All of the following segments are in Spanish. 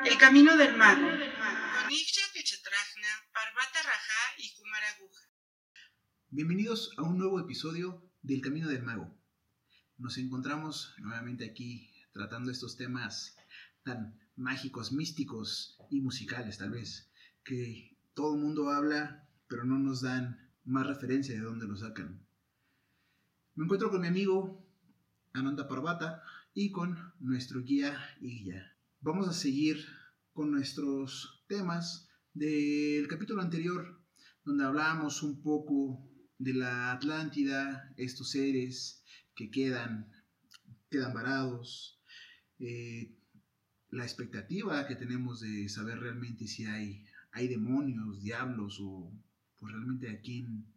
El camino del mago. Parvata Raja y Kumaraguja. Bienvenidos a un nuevo episodio del Camino del Mago. Nos encontramos nuevamente aquí tratando estos temas tan mágicos, místicos y musicales tal vez, que todo el mundo habla, pero no nos dan más referencia de dónde lo sacan. Me encuentro con mi amigo Ananda Parvata y con nuestro guía y guía. Vamos a seguir con nuestros temas del capítulo anterior, donde hablábamos un poco de la Atlántida, estos seres que quedan, quedan varados, eh, la expectativa que tenemos de saber realmente si hay, hay demonios, diablos o pues realmente a quién,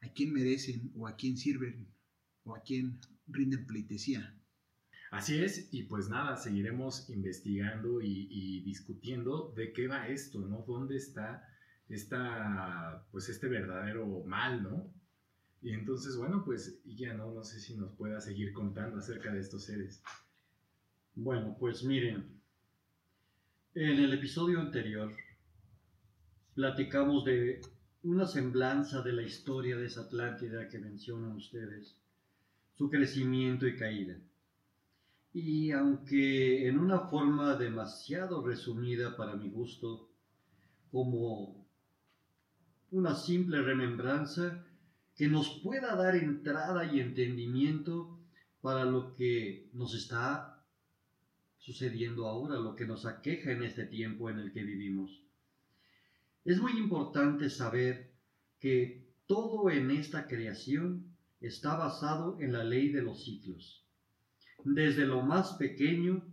a quién merecen o a quién sirven o a quién rinden pleitesía. Así es, y pues nada, seguiremos investigando y, discutiendo de qué va esto, ¿no? ¿Dónde está esta, pues este verdadero mal, ¿no? Y entonces, bueno, pues ya no, no sé si nos pueda seguir contando acerca de estos seres. Bueno, pues miren, en el episodio anterior platicamos de una semblanza de la historia de esa Atlántida que mencionan ustedes, su crecimiento y caída. Y aunque en una forma demasiado resumida para mi gusto, como una simple remembranza que nos pueda dar entrada y entendimiento para lo que nos está sucediendo ahora, lo que nos aqueja en este tiempo en el que vivimos. Es muy importante saber que todo en esta creación está basado en la ley de los ciclos desde lo más pequeño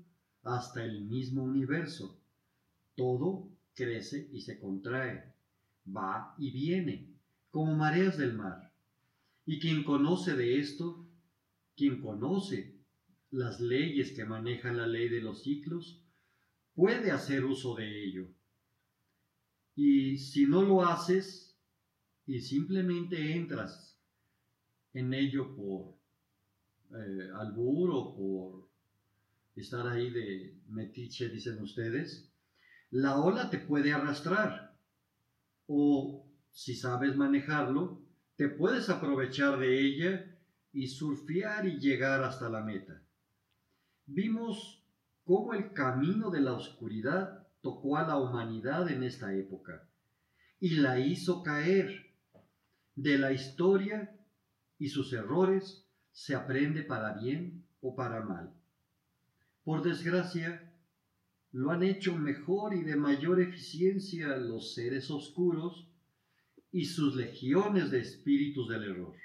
hasta el mismo universo. Todo crece y se contrae, va y viene, como mareas del mar. Y quien conoce de esto, quien conoce las leyes que manejan la ley de los ciclos, puede hacer uso de ello. Y si no lo haces y simplemente entras en ello por eh, albur o por estar ahí de metiche, dicen ustedes, la ola te puede arrastrar. O si sabes manejarlo, te puedes aprovechar de ella y surfear y llegar hasta la meta. Vimos cómo el camino de la oscuridad tocó a la humanidad en esta época y la hizo caer. De la historia y sus errores se aprende para bien o para mal. Por desgracia, lo han hecho mejor y de mayor eficiencia los seres oscuros y sus legiones de espíritus del error.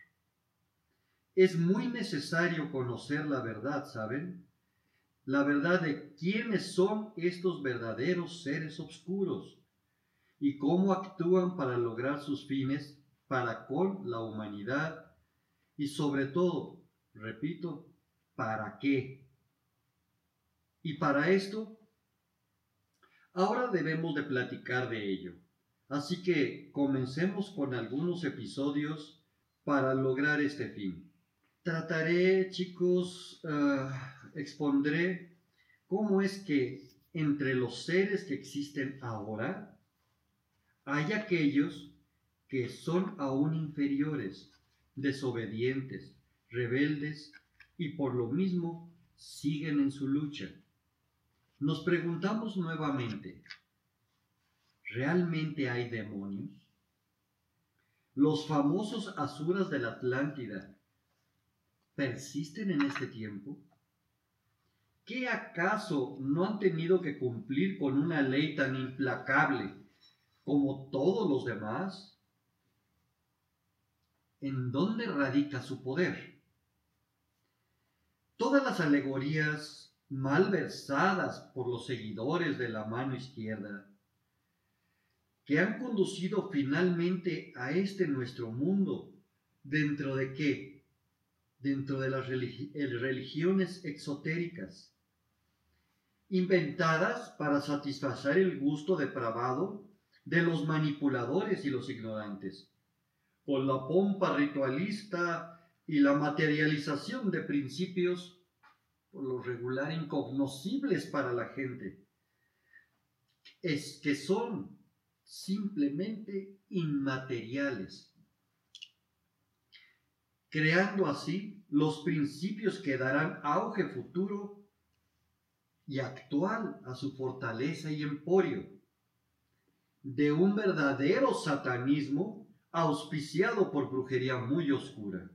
Es muy necesario conocer la verdad, ¿saben? La verdad de quiénes son estos verdaderos seres oscuros y cómo actúan para lograr sus fines para con la humanidad y sobre todo Repito, ¿para qué? Y para esto, ahora debemos de platicar de ello. Así que comencemos con algunos episodios para lograr este fin. Trataré, chicos, ah, expondré cómo es que entre los seres que existen ahora hay aquellos que son aún inferiores, desobedientes, rebeldes y por lo mismo siguen en su lucha. Nos preguntamos nuevamente, ¿realmente hay demonios? Los famosos asuras de la Atlántida persisten en este tiempo? ¿Qué acaso no han tenido que cumplir con una ley tan implacable como todos los demás? ¿En dónde radica su poder? Todas las alegorías mal versadas por los seguidores de la mano izquierda, que han conducido finalmente a este nuestro mundo, dentro de qué? Dentro de las religiones exotéricas, inventadas para satisfacer el gusto depravado de los manipuladores y los ignorantes, con la pompa ritualista y la materialización de principios por lo regular incognoscibles para la gente. es que son simplemente inmateriales, creando así los principios que darán auge futuro y actual a su fortaleza y emporio, de un verdadero satanismo auspiciado por brujería muy oscura.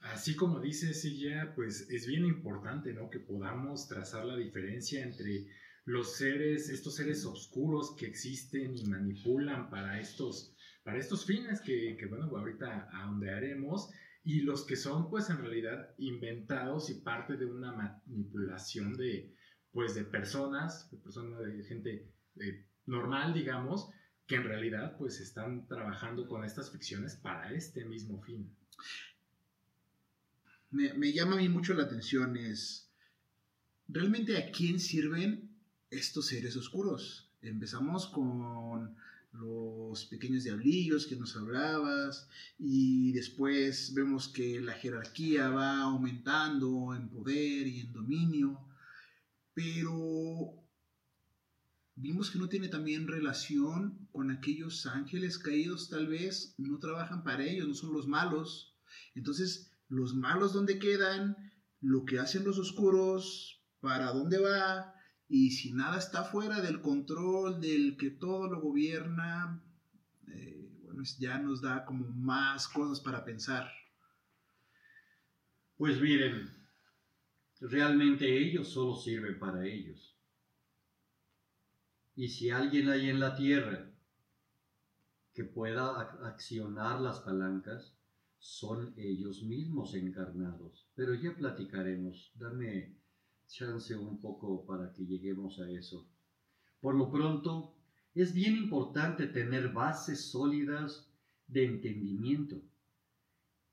Así como dice Silla, pues es bien importante, ¿no? Que podamos trazar la diferencia entre los seres, estos seres oscuros que existen y manipulan para estos, para estos fines que, que bueno, ahorita ahondearemos, y los que son, pues en realidad, inventados y parte de una manipulación de, pues, de personas, de gente eh, normal, digamos, que en realidad, pues, están trabajando con estas ficciones para este mismo fin me, llama a mí mucho la atención es, ¿realmente a quién sirven estos seres oscuros? Empezamos con los pequeños diablillos que nos hablabas y después vemos que la jerarquía va aumentando en poder y en dominio, pero vimos que no tiene también relación con aquellos ángeles caídos tal vez, no trabajan para ellos, no son los malos. Entonces, los malos dónde quedan, lo que hacen los oscuros, para dónde va, y si nada está fuera del control del que todo lo gobierna, eh, bueno, ya nos da como más cosas para pensar. Pues miren, realmente ellos solo sirven para ellos. Y si alguien hay en la tierra que pueda accionar las palancas, son ellos mismos encarnados. Pero ya platicaremos. Dame chance un poco para que lleguemos a eso. Por lo pronto, es bien importante tener bases sólidas de entendimiento.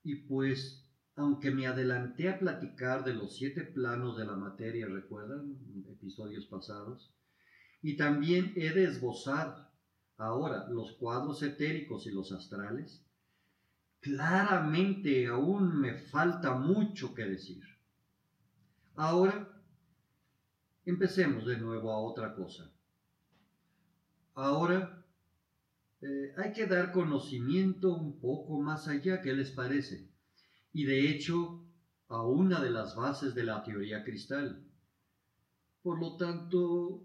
Y pues, aunque me adelanté a platicar de los siete planos de la materia, ¿recuerdan? Episodios pasados. Y también he de esbozar ahora los cuadros etéricos y los astrales claramente aún me falta mucho que decir. Ahora, empecemos de nuevo a otra cosa. Ahora, eh, hay que dar conocimiento un poco más allá, ¿qué les parece? Y de hecho, a una de las bases de la teoría cristal. Por lo tanto,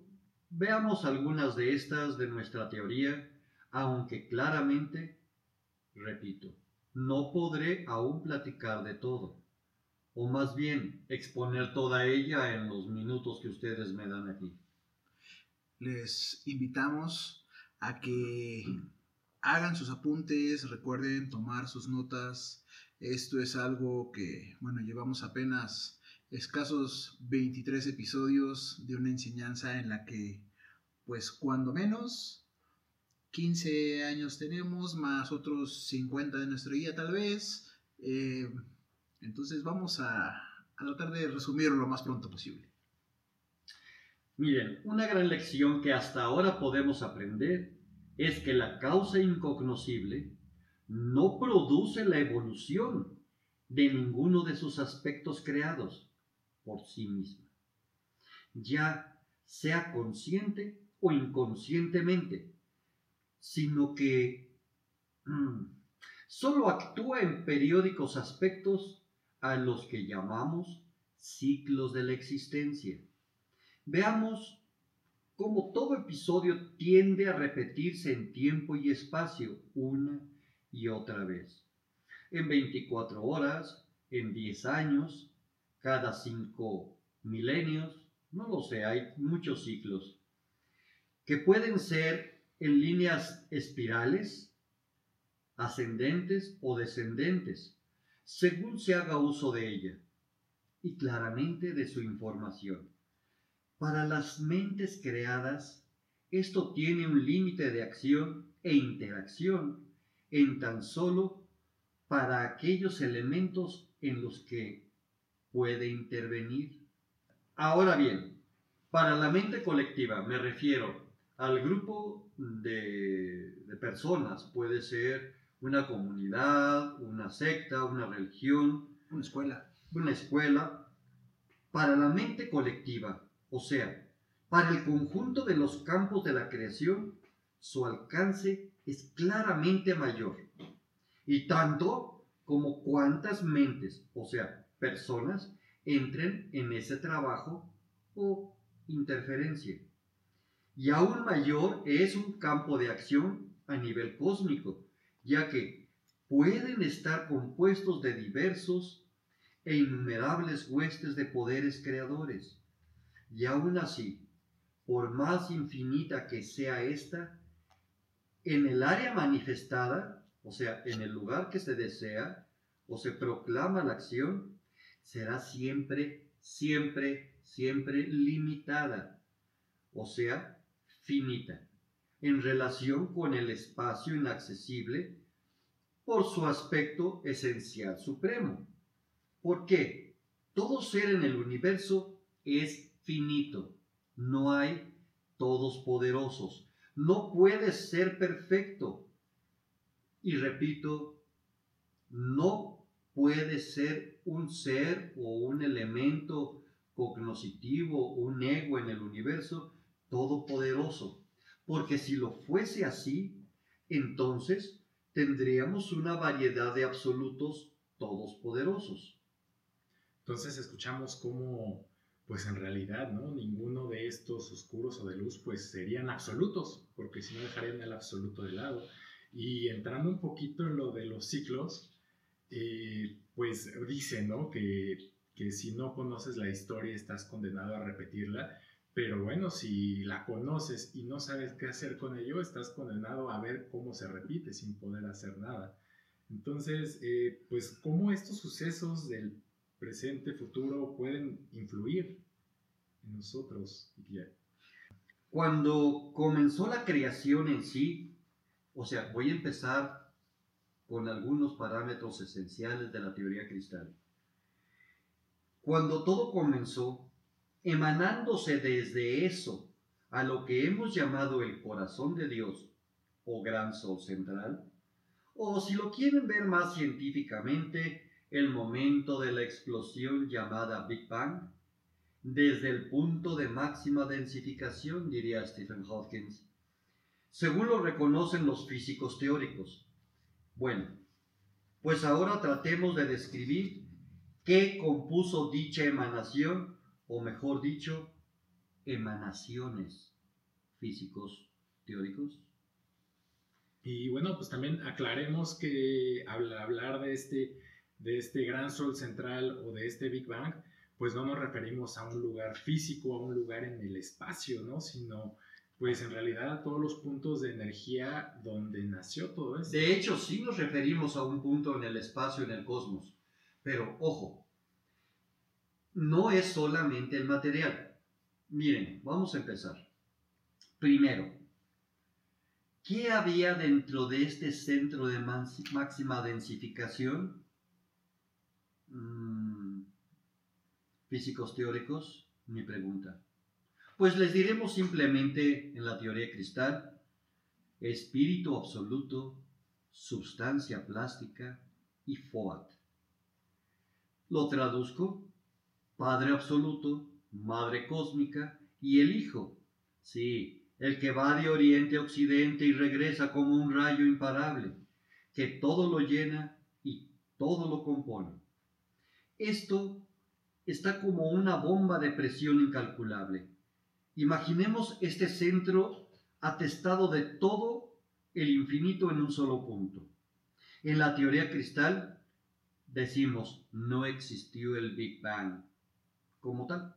veamos algunas de estas de nuestra teoría, aunque claramente, repito, no podré aún platicar de todo, o más bien exponer toda ella en los minutos que ustedes me dan aquí. Les invitamos a que hagan sus apuntes, recuerden tomar sus notas. Esto es algo que, bueno, llevamos apenas escasos 23 episodios de una enseñanza en la que, pues, cuando menos 15 años tenemos, más otros 50 de nuestra vida tal vez. Eh, entonces vamos a, a tratar de resumirlo lo más pronto posible. Miren, una gran lección que hasta ahora podemos aprender es que la causa incognoscible no produce la evolución de ninguno de sus aspectos creados por sí misma, ya sea consciente o inconscientemente sino que mm, solo actúa en periódicos aspectos a los que llamamos ciclos de la existencia. Veamos cómo todo episodio tiende a repetirse en tiempo y espacio una y otra vez. En 24 horas, en 10 años, cada 5 milenios, no lo sé, hay muchos ciclos, que pueden ser en líneas espirales, ascendentes o descendentes, según se haga uso de ella y claramente de su información. Para las mentes creadas, esto tiene un límite de acción e interacción en tan solo para aquellos elementos en los que puede intervenir. Ahora bien, para la mente colectiva me refiero al grupo de, personas, puede ser una comunidad, una secta, una religión, una escuela. Una escuela, para la mente colectiva, o sea, Para el conjunto de los campos de la creación, su alcance es claramente mayor. Y tanto como cuántas mentes, o sea, personas, entren en ese trabajo o interferencia. Y aún mayor es un campo de acción a nivel cósmico, ya que pueden estar compuestos de diversos e innumerables huestes de poderes creadores. Y aún así, por más infinita que sea esta, en el área manifestada, o sea, en el lugar que se desea o se proclama la acción, será siempre, siempre, siempre limitada, o sea, finita, en relación con el espacio inaccesible por su aspecto esencial supremo. ¿Por qué? Todo ser en el universo es finito. No hay todos poderosos. No puede ser perfecto. Y repito, no puede ser un ser o un elemento cognoscitivo, un ego en el universo todopoderoso. Porque si lo fuese así, entonces tendríamos una variedad de absolutos todos poderosos. Entonces escuchamos cómo, pues en realidad, ¿no? Ninguno de estos oscuros o de luz, pues serían absolutos, porque si no dejarían el absoluto de lado. Y entrando un poquito en lo de los ciclos, eh, pues dice, ¿no? Que, que si no conoces la historia estás condenado a repetirla. Pero bueno, si la conoces y no sabes qué hacer con ello, estás condenado a ver cómo se repite sin poder hacer nada. Entonces, eh, pues, ¿cómo estos sucesos del presente, futuro pueden influir en nosotros? Cuando comenzó la creación en sí, o sea, voy a empezar con algunos parámetros esenciales de la teoría cristal. Cuando todo comenzó, emanándose desde eso a lo que hemos llamado el corazón de Dios o gran sol central, o si lo quieren ver más científicamente, el momento de la explosión llamada Big Bang, desde el punto de máxima densificación, diría Stephen Hawking, según lo reconocen los físicos teóricos. Bueno, pues ahora tratemos de describir qué compuso dicha emanación o mejor dicho, emanaciones físicos teóricos. Y bueno, pues también aclaremos que al hablar de este, de este gran sol central o de este Big Bang, pues no nos referimos a un lugar físico, a un lugar en el espacio, ¿no? Sino pues en realidad a todos los puntos de energía donde nació todo esto. De hecho, sí nos referimos a un punto en el espacio, en el cosmos. Pero ojo, no es solamente el material. Miren, vamos a empezar. Primero, ¿qué había dentro de este centro de máxima densificación? Mm, físicos teóricos, mi pregunta. Pues les diremos simplemente en la teoría cristal, espíritu absoluto, sustancia plástica y FOAT. Lo traduzco Padre absoluto, Madre cósmica y el Hijo. Sí, el que va de oriente a occidente y regresa como un rayo imparable, que todo lo llena y todo lo compone. Esto está como una bomba de presión incalculable. Imaginemos este centro atestado de todo el infinito en un solo punto. En la teoría cristal decimos no existió el Big Bang como tal.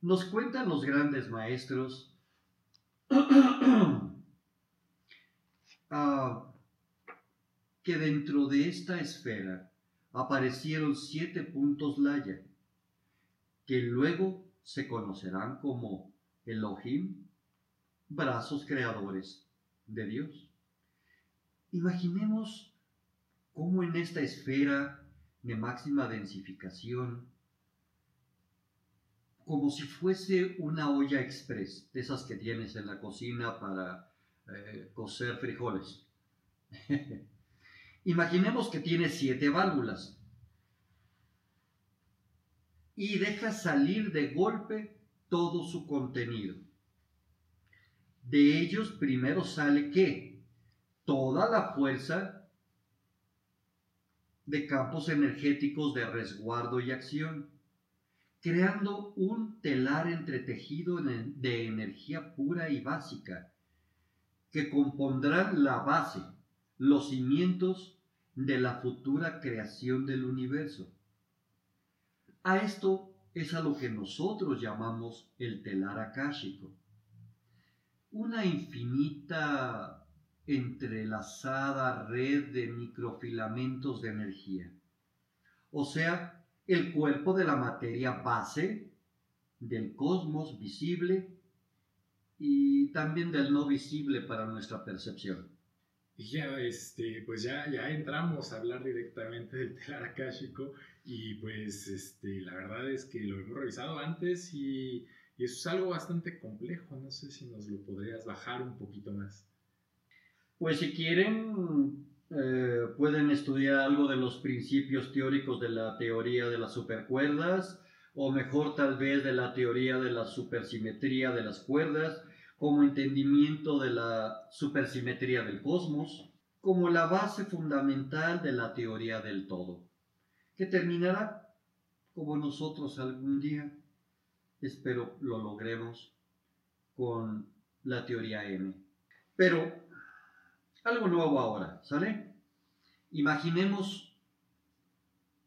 Nos cuentan los grandes maestros ah, que dentro de esta esfera aparecieron siete puntos Laya, que luego se conocerán como Elohim, brazos creadores de Dios. Imaginemos cómo en esta esfera de máxima densificación como si fuese una olla express, de esas que tienes en la cocina para eh, cocer frijoles. Imaginemos que tiene siete válvulas y deja salir de golpe todo su contenido. De ellos primero sale que toda la fuerza de campos energéticos de resguardo y acción, creando un telar entretejido de energía pura y básica, que compondrán la base, los cimientos de la futura creación del universo. A esto es a lo que nosotros llamamos el telar akáshico. Una infinita entrelazada red de microfilamentos de energía. O sea, el cuerpo de la materia base del cosmos visible y también del no visible para nuestra percepción. Y ya, este, pues ya, ya entramos a hablar directamente del telar akáshico y pues este, la verdad es que lo hemos revisado antes y, y, eso es algo bastante complejo. No sé si nos lo podrías bajar un poquito más. Pues si quieren, eh, pueden estudiar algo de los principios teóricos de la teoría de las supercuerdas o mejor tal vez de la teoría de la supersimetría de las cuerdas como entendimiento de la supersimetría del cosmos, como la base fundamental de la teoría del todo, que terminará como nosotros algún día, espero lo logremos, con la teoría M. Pero algo nuevo ahora, ¿sale? Imaginemos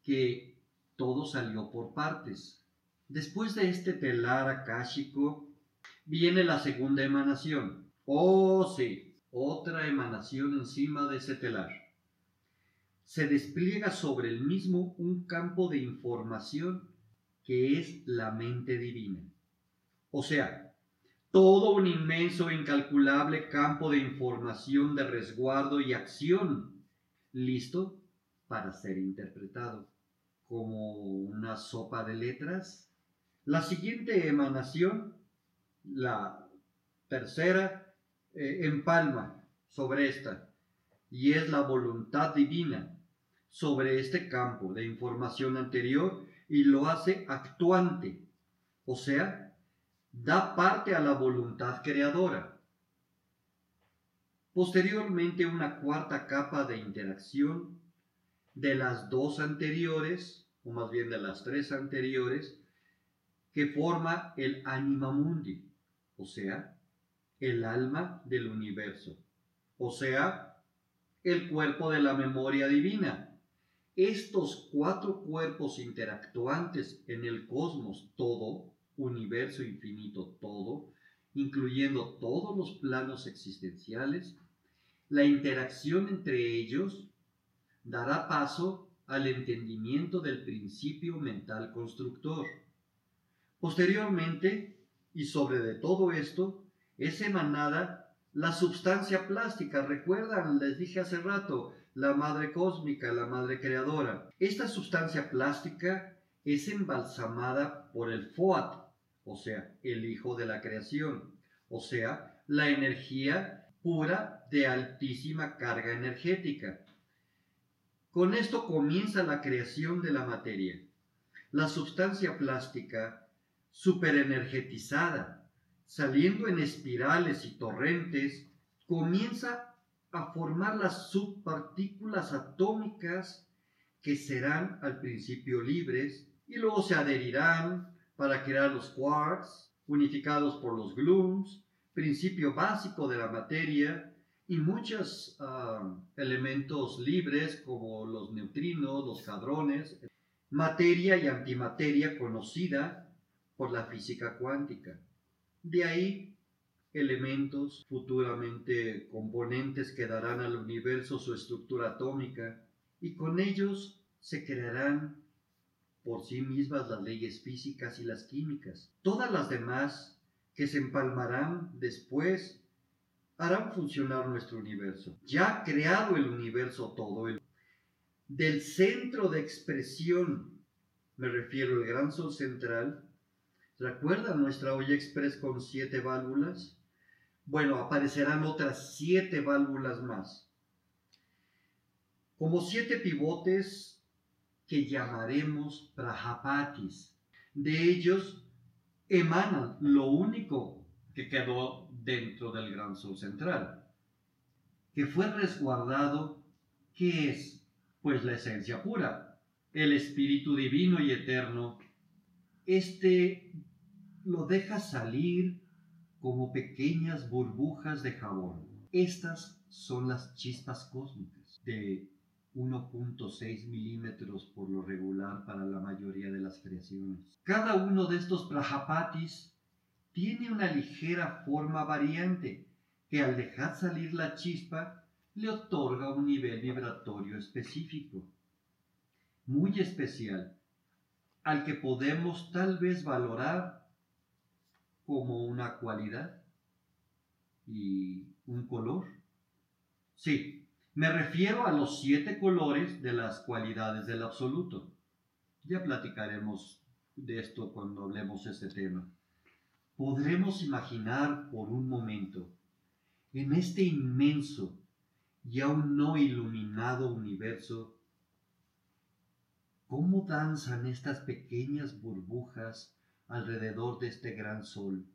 que todo salió por partes. Después de este telar akáshico, viene la segunda emanación. Oh, sí, otra emanación encima de ese telar. Se despliega sobre el mismo un campo de información que es la mente divina. O sea, todo un inmenso e incalculable campo de información de resguardo y acción, listo para ser interpretado como una sopa de letras. La siguiente emanación la tercera eh, empalma sobre esta y es la voluntad divina sobre este campo de información anterior y lo hace actuante, o sea, da parte a la voluntad creadora. Posteriormente una cuarta capa de interacción de las dos anteriores, o más bien de las tres anteriores, que forma el anima mundi o sea, el alma del universo, o sea, el cuerpo de la memoria divina. Estos cuatro cuerpos interactuantes en el cosmos todo, universo infinito todo, incluyendo todos los planos existenciales, la interacción entre ellos dará paso al entendimiento del principio mental constructor. Posteriormente, y sobre todo esto es emanada la sustancia plástica. Recuerdan, les dije hace rato, la madre cósmica, la madre creadora. Esta sustancia plástica es embalsamada por el Foat, o sea, el hijo de la creación, o sea, la energía pura de altísima carga energética. Con esto comienza la creación de la materia. La sustancia plástica superenergetizada, saliendo en espirales y torrentes, comienza a formar las subpartículas atómicas que serán al principio libres y luego se adherirán para crear los quarks, unificados por los glooms, principio básico de la materia, y muchos ah, elementos libres como los neutrinos, los hadrones, materia y antimateria conocida por la física cuántica. De ahí elementos, futuramente componentes que darán al universo su estructura atómica y con ellos se crearán por sí mismas las leyes físicas y las químicas. Todas las demás que se empalmarán después harán funcionar nuestro universo. Ya creado el universo todo, el, del centro de expresión, me refiero al gran sol central, ¿Recuerdan nuestra olla express con siete válvulas? Bueno, aparecerán otras siete válvulas más. Como siete pivotes que llamaremos Prajapatis. De ellos emanan lo único que quedó dentro del gran sol central, que fue resguardado, ¿qué es? Pues la esencia pura, el espíritu divino y eterno. Este lo deja salir como pequeñas burbujas de jabón. Estas son las chispas cósmicas de 1.6 milímetros por lo regular para la mayoría de las creaciones. Cada uno de estos prajapatis tiene una ligera forma variante que al dejar salir la chispa le otorga un nivel vibratorio específico, muy especial, al que podemos tal vez valorar como una cualidad y un color. Sí, me refiero a los siete colores de las cualidades del absoluto. Ya platicaremos de esto cuando hablemos de este tema. Podremos imaginar por un momento en este inmenso y aún no iluminado universo cómo danzan estas pequeñas burbujas alrededor de este gran sol,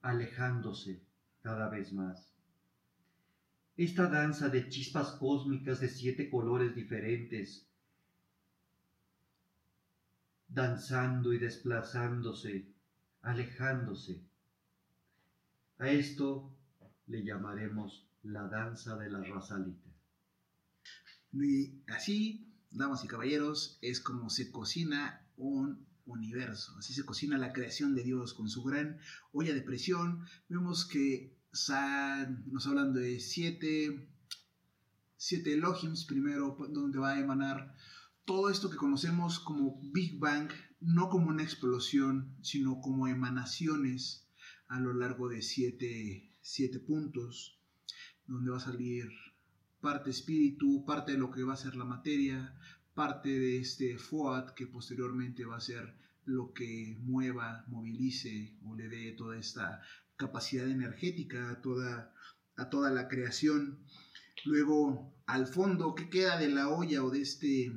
alejándose cada vez más esta danza de chispas cósmicas de siete colores diferentes, danzando y desplazándose, alejándose. A esto le llamaremos la danza de la razalita. Y así, damas y caballeros, es como se cocina un universo. Así se cocina la creación de Dios con su gran olla de presión. Vemos que nos hablan de siete, siete Elohims primero, donde va a emanar todo esto que conocemos como Big Bang, no como una explosión, sino como emanaciones a lo largo de siete, siete puntos, donde va a salir parte espíritu, parte de lo que va a ser la materia, parte de este FOAT que posteriormente va a ser lo que mueva, movilice o le dé toda esta capacidad energética a toda, a toda la creación. Luego, al fondo, ¿qué queda de la olla o de, este,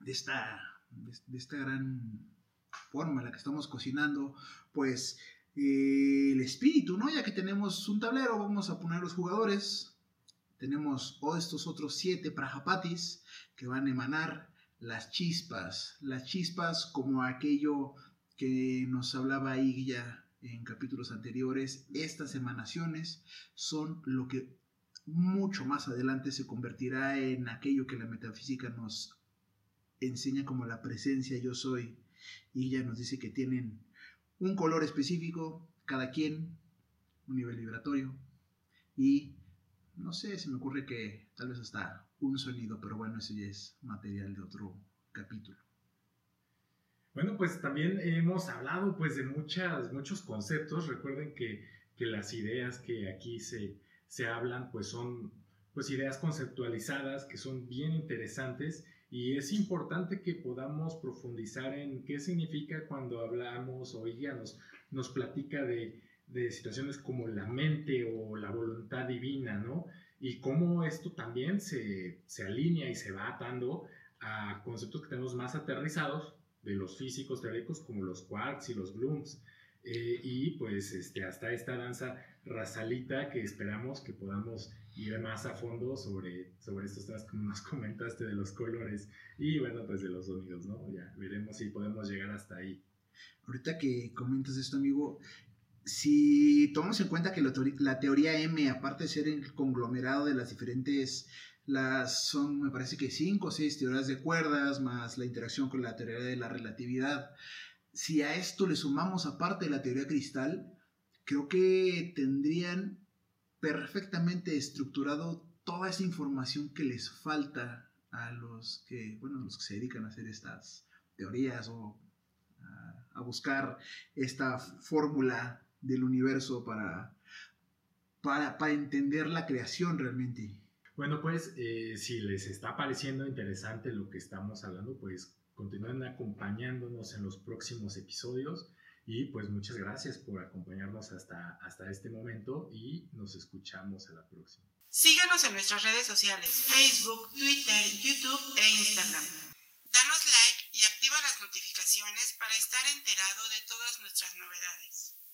de, esta, de esta gran forma en la que estamos cocinando? Pues eh, el espíritu, ¿no? Ya que tenemos un tablero, vamos a poner los jugadores. Tenemos o estos otros siete prajapatis que van a emanar las chispas. Las chispas como aquello que nos hablaba ahí ya en capítulos anteriores, estas emanaciones son lo que mucho más adelante se convertirá en aquello que la metafísica nos enseña como la presencia yo soy. Y ella nos dice que tienen un color específico, cada quien, un nivel vibratorio. Y no sé, se me ocurre que tal vez hasta un sonido, pero bueno, eso ya es material de otro capítulo. Bueno, pues también hemos hablado pues de muchas, muchos conceptos. Recuerden que, las ideas que aquí se, se hablan pues son pues ideas conceptualizadas que son bien interesantes y es importante que podamos profundizar en qué significa cuando hablamos o ella nos, nos platica de, de situaciones como la mente o la voluntad divina, ¿no? Y cómo esto también se, se alinea y se va atando a conceptos que tenemos más aterrizados de los físicos teóricos como los quarks y los blooms. Eh, y pues este, hasta esta danza rasalita que esperamos que podamos ir más a fondo sobre, sobre estos temas como nos comentaste de los colores y bueno pues de los sonidos, ¿no? Ya veremos si podemos llegar hasta ahí. Ahorita que comentas esto amigo, si tomamos en cuenta que la teoría M, aparte de ser el conglomerado de las diferentes son, me parece que cinco o seis teorías de cuerdas, más la interacción con la teoría de la relatividad. Si a esto le sumamos aparte de la teoría cristal, creo que tendrían perfectamente estructurado toda esa información que les falta a los que, bueno, los que se dedican a hacer estas teorías o a, a buscar esta fórmula del universo para, para, para entender la creación realmente. Bueno, pues eh, si les está pareciendo interesante lo que estamos hablando, pues continúen acompañándonos en los próximos episodios y pues muchas gracias por acompañarnos hasta, hasta este momento y nos escuchamos a la próxima. Síganos en nuestras redes sociales, Facebook, Twitter, YouTube e Instagram. Danos like y activa las notificaciones para estar enterado de todas nuestras novedades.